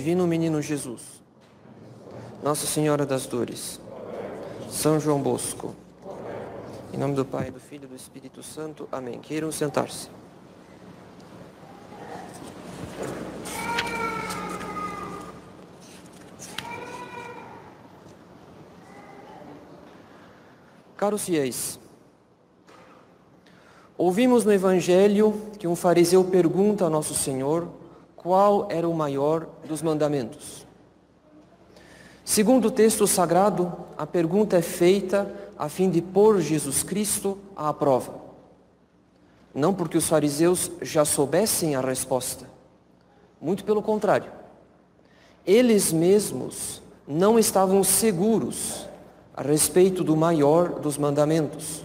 Divino Menino Jesus, Nossa Senhora das Dores, São João Bosco, em nome do Pai, do Filho e do Espírito Santo. Amém. Queiram sentar-se. Caros fiéis, ouvimos no Evangelho que um fariseu pergunta a Nosso Senhor qual era o maior dos mandamentos. Segundo o texto sagrado, a pergunta é feita a fim de pôr Jesus Cristo à prova. Não porque os fariseus já soubessem a resposta. Muito pelo contrário. Eles mesmos não estavam seguros a respeito do maior dos mandamentos,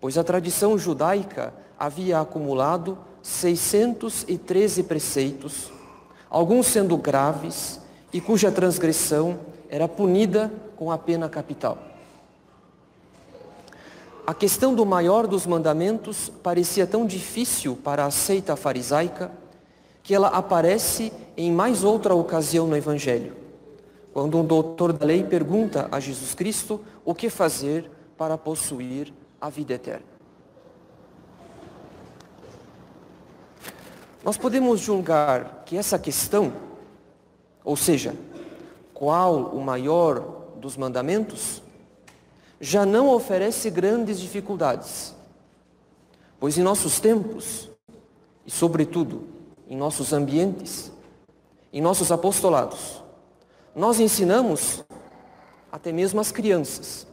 pois a tradição judaica havia acumulado 613 preceitos, alguns sendo graves e cuja transgressão era punida com a pena capital. A questão do maior dos mandamentos parecia tão difícil para a seita farisaica que ela aparece em mais outra ocasião no Evangelho, quando um doutor da lei pergunta a Jesus Cristo o que fazer para possuir a vida eterna. Nós podemos julgar que essa questão, ou seja, qual o maior dos mandamentos, já não oferece grandes dificuldades. Pois em nossos tempos, e sobretudo em nossos ambientes, em nossos apostolados, nós ensinamos até mesmo as crianças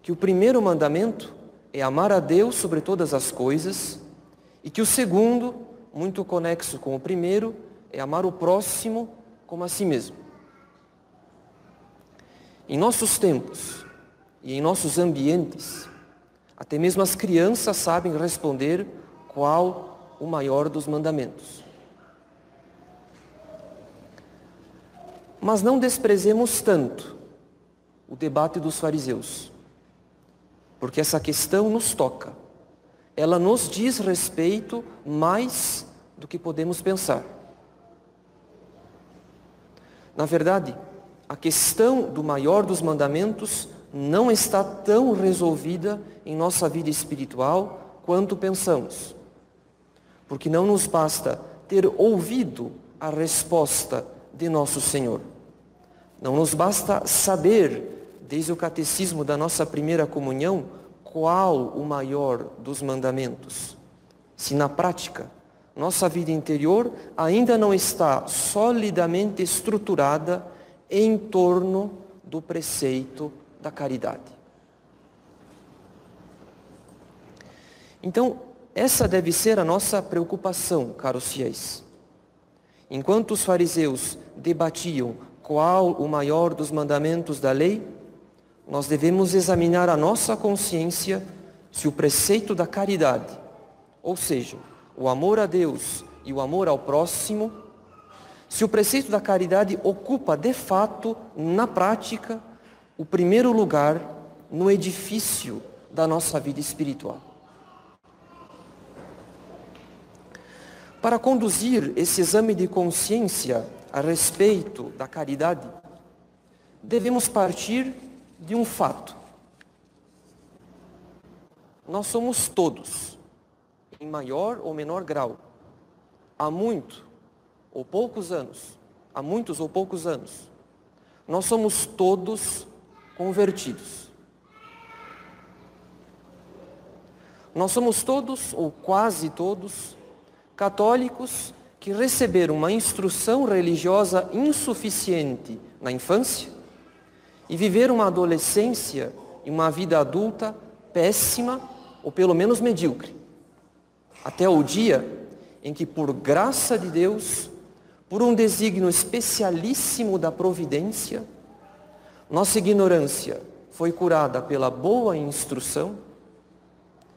que o primeiro mandamento é amar a Deus sobre todas as coisas e que o segundo muito conexo com o primeiro, é amar o próximo como a si mesmo. Em nossos tempos e em nossos ambientes, até mesmo as crianças sabem responder qual o maior dos mandamentos. Mas não desprezemos tanto o debate dos fariseus, porque essa questão nos toca ela nos diz respeito mais do que podemos pensar. Na verdade, a questão do maior dos mandamentos não está tão resolvida em nossa vida espiritual quanto pensamos. Porque não nos basta ter ouvido a resposta de nosso Senhor. Não nos basta saber, desde o catecismo da nossa primeira comunhão, qual o maior dos mandamentos? Se na prática nossa vida interior ainda não está solidamente estruturada em torno do preceito da caridade. Então, essa deve ser a nossa preocupação, caros fiéis. Enquanto os fariseus debatiam qual o maior dos mandamentos da lei, nós devemos examinar a nossa consciência se o preceito da caridade, ou seja, o amor a Deus e o amor ao próximo, se o preceito da caridade ocupa de fato, na prática, o primeiro lugar no edifício da nossa vida espiritual. Para conduzir esse exame de consciência a respeito da caridade, devemos partir de um fato. Nós somos todos, em maior ou menor grau, há muito ou poucos anos, há muitos ou poucos anos, nós somos todos convertidos. Nós somos todos, ou quase todos, católicos que receberam uma instrução religiosa insuficiente na infância e viver uma adolescência e uma vida adulta péssima ou pelo menos medíocre. Até o dia em que, por graça de Deus, por um desígnio especialíssimo da providência, nossa ignorância foi curada pela boa instrução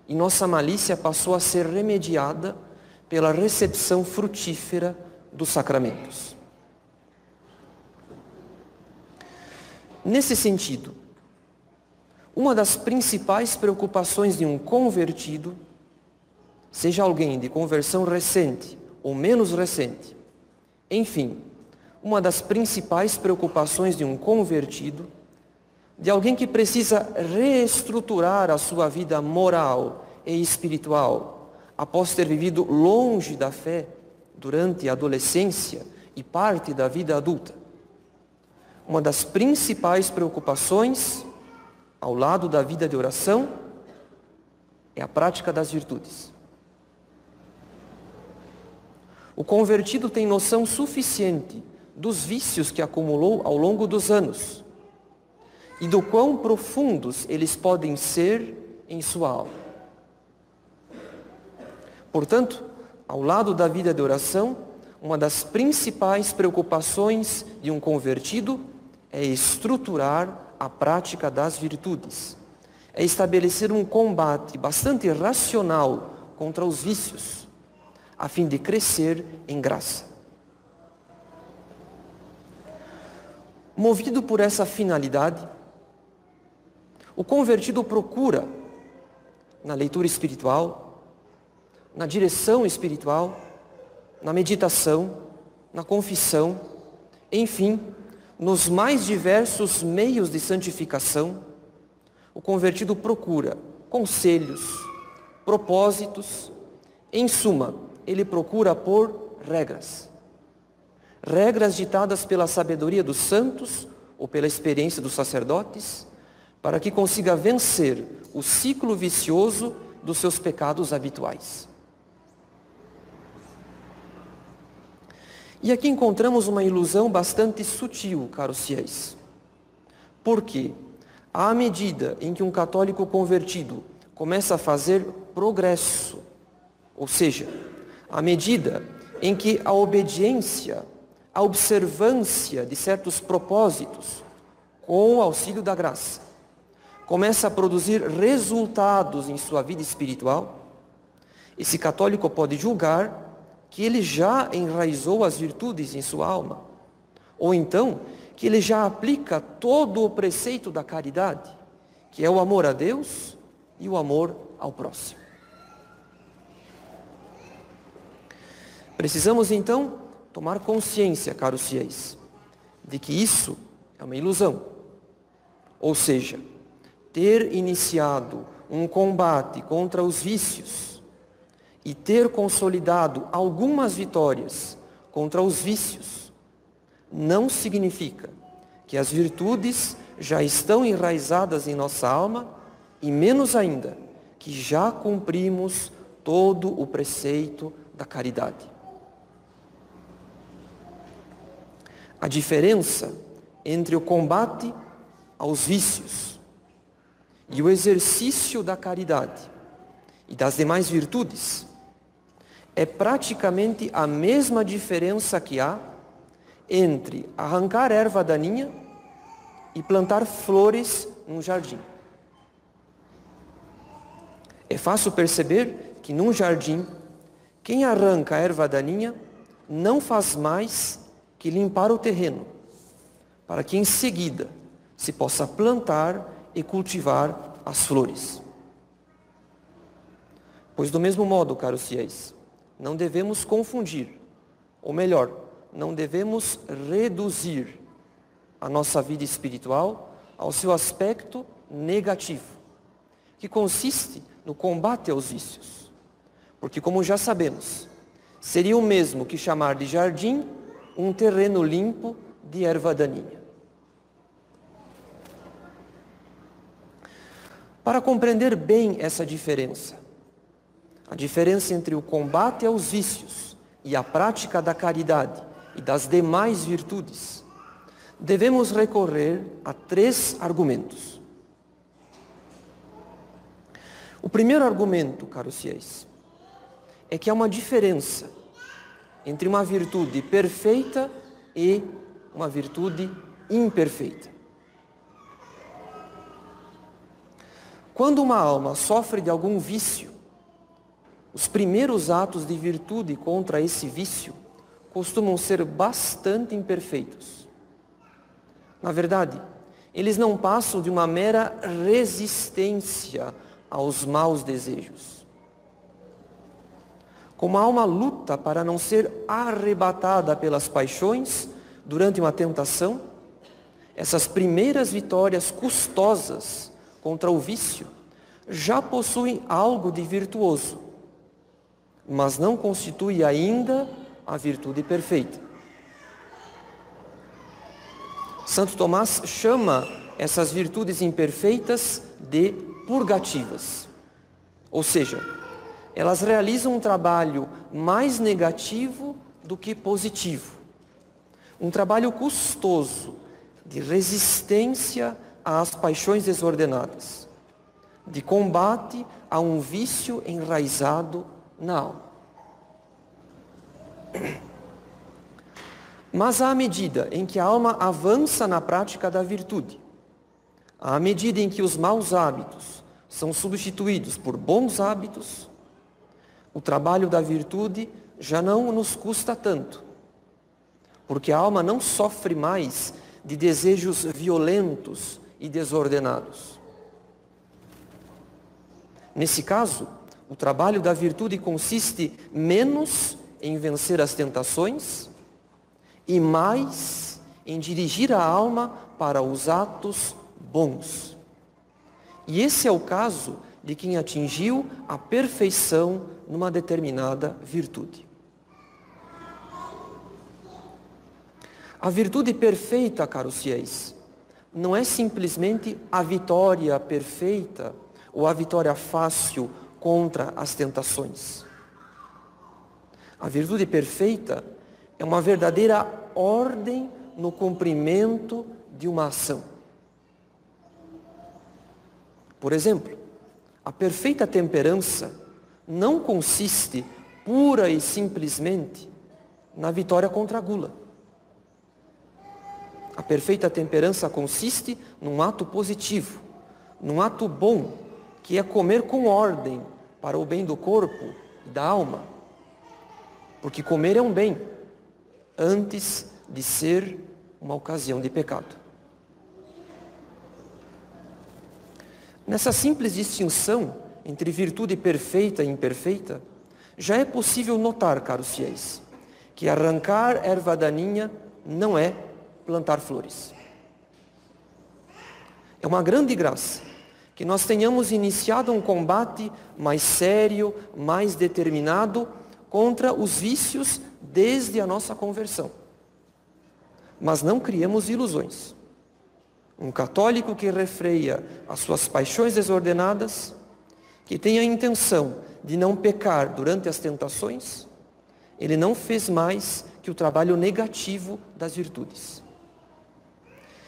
e nossa malícia passou a ser remediada pela recepção frutífera dos sacramentos. Nesse sentido, uma das principais preocupações de um convertido, seja alguém de conversão recente ou menos recente, enfim, uma das principais preocupações de um convertido, de alguém que precisa reestruturar a sua vida moral e espiritual após ter vivido longe da fé durante a adolescência e parte da vida adulta. Uma das principais preocupações, ao lado da vida de oração, é a prática das virtudes. O convertido tem noção suficiente dos vícios que acumulou ao longo dos anos e do quão profundos eles podem ser em sua alma. Portanto, ao lado da vida de oração, uma das principais preocupações de um convertido é estruturar a prática das virtudes. É estabelecer um combate bastante racional contra os vícios, a fim de crescer em graça. Movido por essa finalidade, o convertido procura, na leitura espiritual, na direção espiritual, na meditação, na confissão, enfim, nos mais diversos meios de santificação, o convertido procura conselhos, propósitos, em suma, ele procura por regras. Regras ditadas pela sabedoria dos santos ou pela experiência dos sacerdotes, para que consiga vencer o ciclo vicioso dos seus pecados habituais. E aqui encontramos uma ilusão bastante sutil, caros fiéis. Porque, à medida em que um católico convertido começa a fazer progresso, ou seja, à medida em que a obediência, a observância de certos propósitos, com o auxílio da graça, começa a produzir resultados em sua vida espiritual, esse católico pode julgar que ele já enraizou as virtudes em sua alma, ou então que ele já aplica todo o preceito da caridade, que é o amor a Deus e o amor ao próximo. Precisamos então tomar consciência, caros fiéis, de que isso é uma ilusão. Ou seja, ter iniciado um combate contra os vícios e ter consolidado algumas vitórias contra os vícios, não significa que as virtudes já estão enraizadas em nossa alma e menos ainda que já cumprimos todo o preceito da caridade. A diferença entre o combate aos vícios e o exercício da caridade e das demais virtudes é praticamente a mesma diferença que há entre arrancar erva daninha e plantar flores num jardim. É fácil perceber que num jardim, quem arranca a erva daninha não faz mais que limpar o terreno, para que em seguida se possa plantar e cultivar as flores. Pois do mesmo modo, caros fiéis, não devemos confundir, ou melhor, não devemos reduzir a nossa vida espiritual ao seu aspecto negativo, que consiste no combate aos vícios. Porque, como já sabemos, seria o mesmo que chamar de jardim um terreno limpo de erva daninha. Para compreender bem essa diferença, a diferença entre o combate aos vícios e a prática da caridade e das demais virtudes, devemos recorrer a três argumentos. O primeiro argumento, caros fiéis, é que há uma diferença entre uma virtude perfeita e uma virtude imperfeita. Quando uma alma sofre de algum vício, os primeiros atos de virtude contra esse vício costumam ser bastante imperfeitos. Na verdade, eles não passam de uma mera resistência aos maus desejos. Como a alma luta para não ser arrebatada pelas paixões, durante uma tentação, essas primeiras vitórias custosas contra o vício já possuem algo de virtuoso, mas não constitui ainda a virtude perfeita. Santo Tomás chama essas virtudes imperfeitas de purgativas. Ou seja, elas realizam um trabalho mais negativo do que positivo. Um trabalho custoso de resistência às paixões desordenadas, de combate a um vício enraizado alma. Mas à medida em que a alma avança na prática da virtude, à medida em que os maus hábitos são substituídos por bons hábitos, o trabalho da virtude já não nos custa tanto, porque a alma não sofre mais de desejos violentos e desordenados. Nesse caso, o trabalho da virtude consiste menos em vencer as tentações e mais em dirigir a alma para os atos bons. E esse é o caso de quem atingiu a perfeição numa determinada virtude. A virtude perfeita, caros fiéis, não é simplesmente a vitória perfeita ou a vitória fácil contra as tentações. A virtude perfeita é uma verdadeira ordem no cumprimento de uma ação. Por exemplo, a perfeita temperança não consiste pura e simplesmente na vitória contra a gula. A perfeita temperança consiste num ato positivo, num ato bom, que é comer com ordem para o bem do corpo e da alma. Porque comer é um bem, antes de ser uma ocasião de pecado. Nessa simples distinção entre virtude perfeita e imperfeita, já é possível notar, caros fiéis, que arrancar erva daninha não é plantar flores. É uma grande graça que nós tenhamos iniciado um combate mais sério, mais determinado contra os vícios desde a nossa conversão. Mas não criamos ilusões. Um católico que refreia as suas paixões desordenadas, que tem a intenção de não pecar durante as tentações, ele não fez mais que o trabalho negativo das virtudes.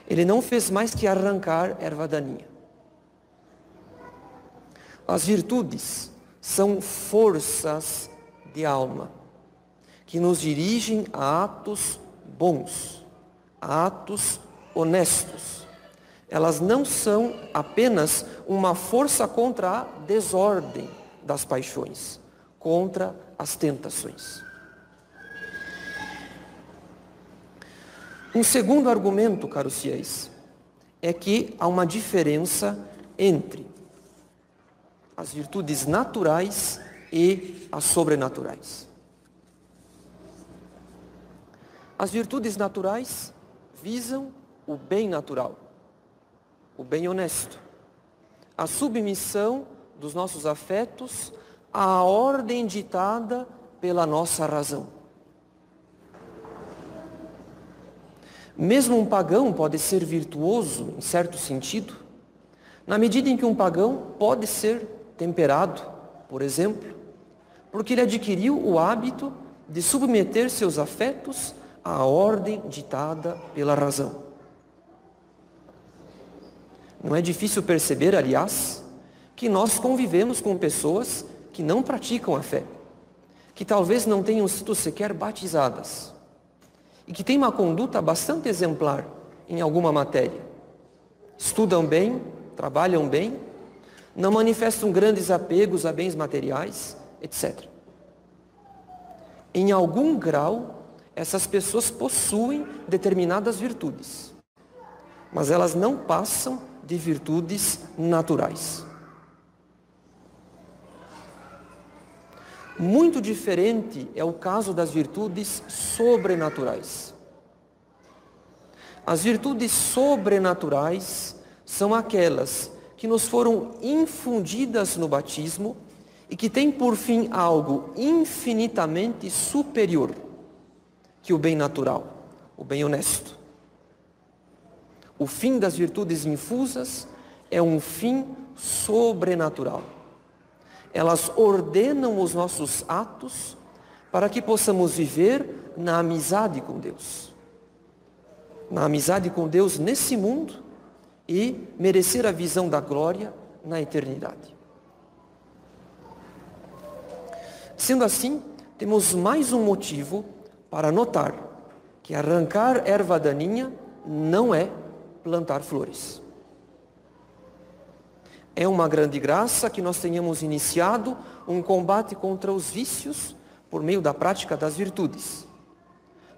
Ele não fez mais que arrancar erva daninha. As virtudes são forças de alma que nos dirigem a atos bons, a atos honestos. Elas não são apenas uma força contra a desordem das paixões, contra as tentações. Um segundo argumento, caros fiéis, é que há uma diferença entre as virtudes naturais e as sobrenaturais. As virtudes naturais visam o bem natural, o bem honesto, a submissão dos nossos afetos à ordem ditada pela nossa razão. Mesmo um pagão pode ser virtuoso, em certo sentido, na medida em que um pagão pode ser temperado, por exemplo, porque ele adquiriu o hábito de submeter seus afetos à ordem ditada pela razão. Não é difícil perceber, aliás, que nós convivemos com pessoas que não praticam a fé, que talvez não tenham sido sequer batizadas e que têm uma conduta bastante exemplar em alguma matéria. Estudam bem, trabalham bem, não manifestam grandes apegos a bens materiais, etc. Em algum grau, essas pessoas possuem determinadas virtudes, mas elas não passam de virtudes naturais. Muito diferente é o caso das virtudes sobrenaturais. As virtudes sobrenaturais são aquelas que nos foram infundidas no batismo e que têm por fim algo infinitamente superior que o bem natural, o bem honesto. O fim das virtudes infusas é um fim sobrenatural. Elas ordenam os nossos atos para que possamos viver na amizade com Deus. Na amizade com Deus nesse mundo e merecer a visão da glória na eternidade. Sendo assim, temos mais um motivo para notar que arrancar erva daninha não é plantar flores. É uma grande graça que nós tenhamos iniciado um combate contra os vícios por meio da prática das virtudes.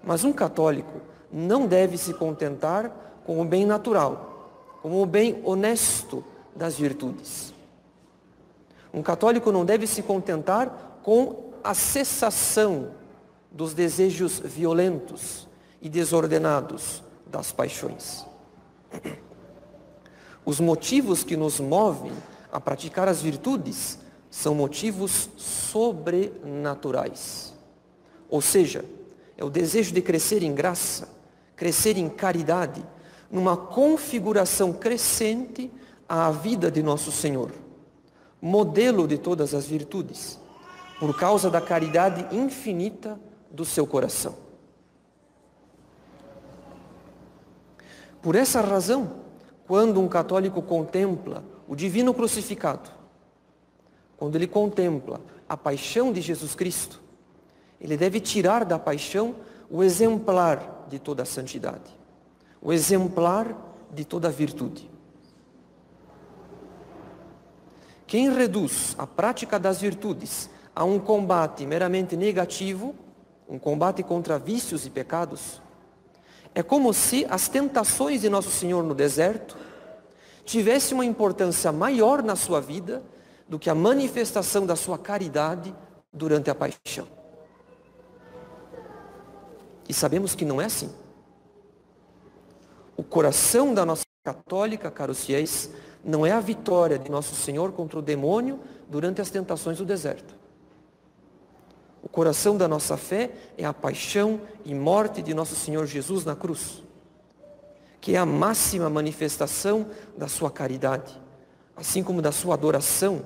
Mas um católico não deve se contentar com o bem natural, com o bem honesto das virtudes. Um católico não deve se contentar com a cessação dos desejos violentos e desordenados das paixões. Os motivos que nos movem a praticar as virtudes são motivos sobrenaturais. Ou seja, é o desejo de crescer em graça, crescer em caridade, numa configuração crescente à vida de nosso Senhor, modelo de todas as virtudes, por causa da caridade infinita do seu coração. Por essa razão, quando um católico contempla o divino crucificado, quando ele contempla a paixão de Jesus Cristo, ele deve tirar da paixão o exemplar de toda a santidade, o exemplar de toda virtude. Quem reduz a prática das virtudes a um combate meramente negativo, um combate contra vícios e pecados, é como se as tentações de Nosso Senhor no deserto tivessem uma importância maior na sua vida do que a manifestação da sua caridade durante a paixão. E sabemos que não é assim. O coração da nossa católica, caros fiéis, não é a vitória de Nosso Senhor contra o demônio durante as tentações do deserto. O coração da nossa fé é a paixão e morte de nosso Senhor Jesus na cruz, que é a máxima manifestação da sua caridade, assim como da sua adoração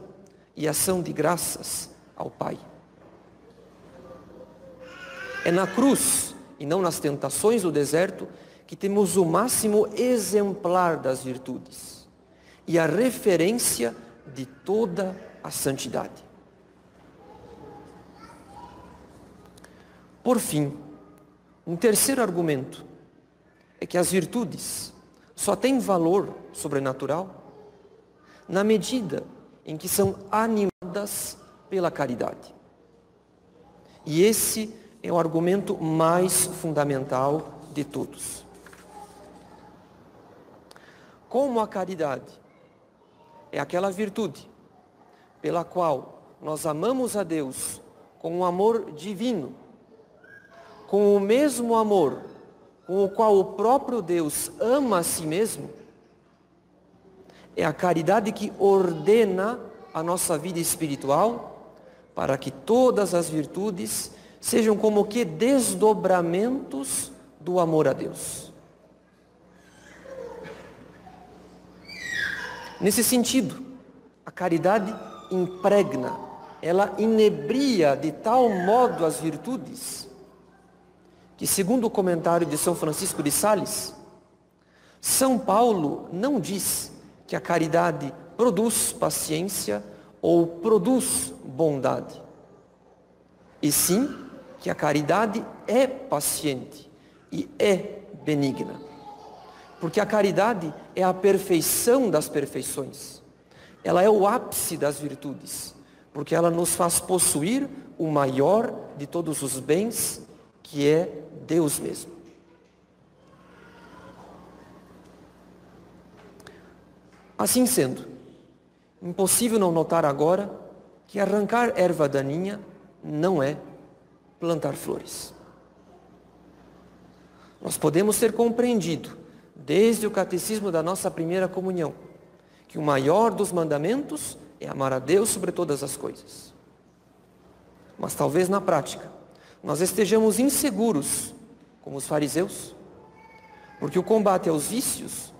e ação de graças ao Pai. É na cruz e não nas tentações do deserto que temos o máximo exemplar das virtudes e a referência de toda a santidade. Por fim, um terceiro argumento é que as virtudes só têm valor sobrenatural na medida em que são animadas pela caridade. E esse é o argumento mais fundamental de todos. Como a caridade é aquela virtude pela qual nós amamos a Deus com um amor divino, com o mesmo amor com o qual o próprio Deus ama a si mesmo, é a caridade que ordena a nossa vida espiritual para que todas as virtudes sejam como que desdobramentos do amor a Deus. Nesse sentido, a caridade impregna, ela inebria de tal modo as virtudes que, segundo o comentário de São Francisco de Sales, São Paulo não diz que a caridade produz paciência ou produz bondade, e sim que a caridade é paciente e é benigna. Porque a caridade é a perfeição das perfeições. Ela é o ápice das virtudes, porque ela nos faz possuir o maior de todos os bens, que é Deus mesmo. Assim sendo, impossível não notar agora que arrancar erva daninha não é plantar flores. Nós podemos ter compreendido desde o catecismo da nossa primeira comunhão, que o maior dos mandamentos é amar a Deus sobre todas as coisas. Mas talvez na prática nós estejamos inseguros, como os fariseus, porque o combate aos vícios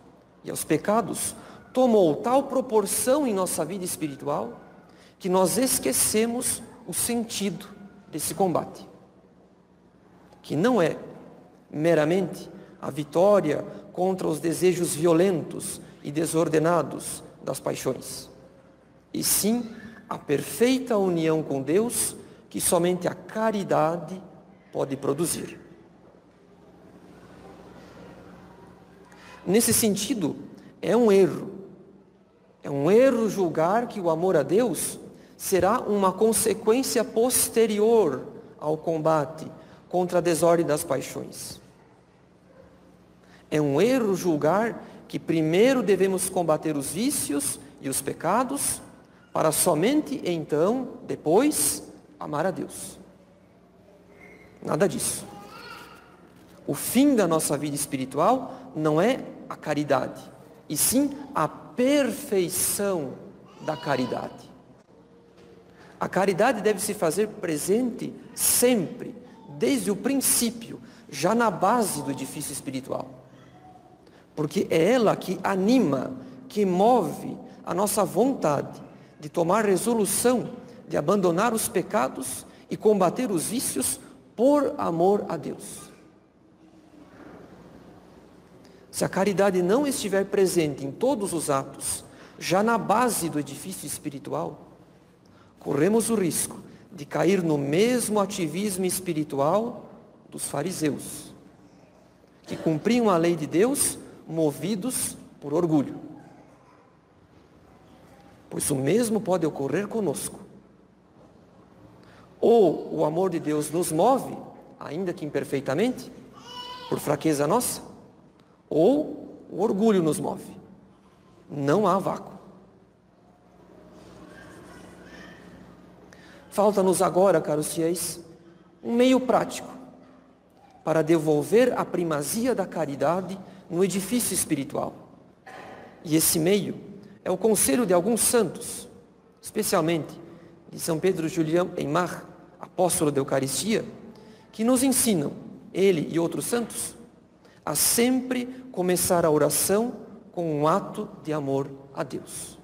e aos pecados tomou tal proporção em nossa vida espiritual que nós esquecemos o sentido desse combate, que não é meramente a vitória contra os desejos violentos e desordenados das paixões, e sim a perfeita união com Deus que somente a caridade pode produzir. Nesse sentido, é um erro. É um erro julgar que o amor a Deus será uma consequência posterior ao combate contra a desordem das paixões. É um erro julgar que primeiro devemos combater os vícios e os pecados, para somente então, depois, amar a Deus. Nada disso. O fim da nossa vida espiritual não é a caridade, e sim a perfeição da caridade. A caridade deve se fazer presente sempre, desde o princípio, já na base do edifício espiritual. Porque é ela que anima, que move a nossa vontade de tomar resolução de abandonar os pecados e combater os vícios por amor a Deus. Se a caridade não estiver presente em todos os atos, já na base do edifício espiritual, corremos o risco de cair no mesmo ativismo espiritual dos fariseus, que cumpriam a lei de Deus movidos por orgulho. Pois o mesmo pode ocorrer conosco. Ou o amor de Deus nos move, ainda que imperfeitamente, por fraqueza nossa, ou o orgulho nos move. Não há vácuo. Falta-nos agora, caros fiéis, um meio prático para devolver a primazia da caridade no edifício espiritual. E esse meio é o conselho de alguns santos, especialmente de São Pedro Julião Eymar, apóstolo da Eucaristia, que nos ensinam, ele e outros santos, a sempre começar a oração com um ato de amor a Deus.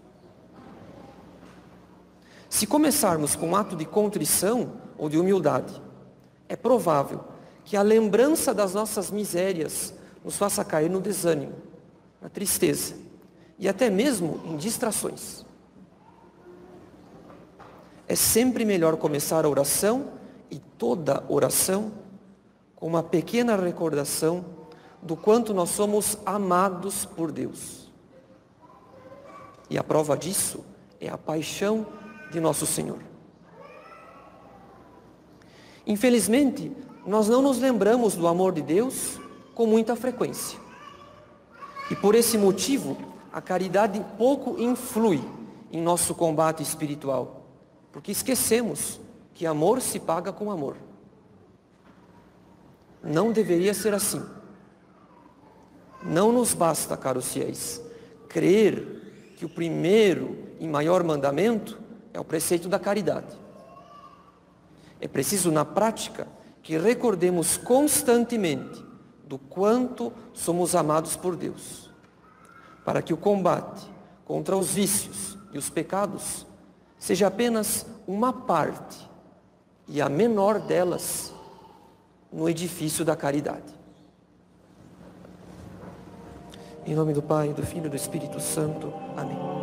Se começarmos com um ato de contrição ou de humildade, é provável que a lembrança das nossas misérias nos faça cair no desânimo, na tristeza e até mesmo em distrações. É sempre melhor começar a oração e toda oração com uma pequena recordação do quanto nós somos amados por Deus. E a prova disso é a paixão de nosso Senhor. Infelizmente, nós não nos lembramos do amor de Deus com muita frequência. E por esse motivo, a caridade pouco influi em nosso combate espiritual, porque esquecemos que amor se paga com amor. Não deveria ser assim. Não nos basta, caros fiéis, crer que o primeiro e maior mandamento é o preceito da caridade. É preciso, na prática, que recordemos constantemente do quanto somos amados por Deus, para que o combate contra os vícios e os pecados seja apenas uma parte, e a menor delas, no edifício da caridade. Em nome do Pai, do Filho e do Espírito Santo. Amém.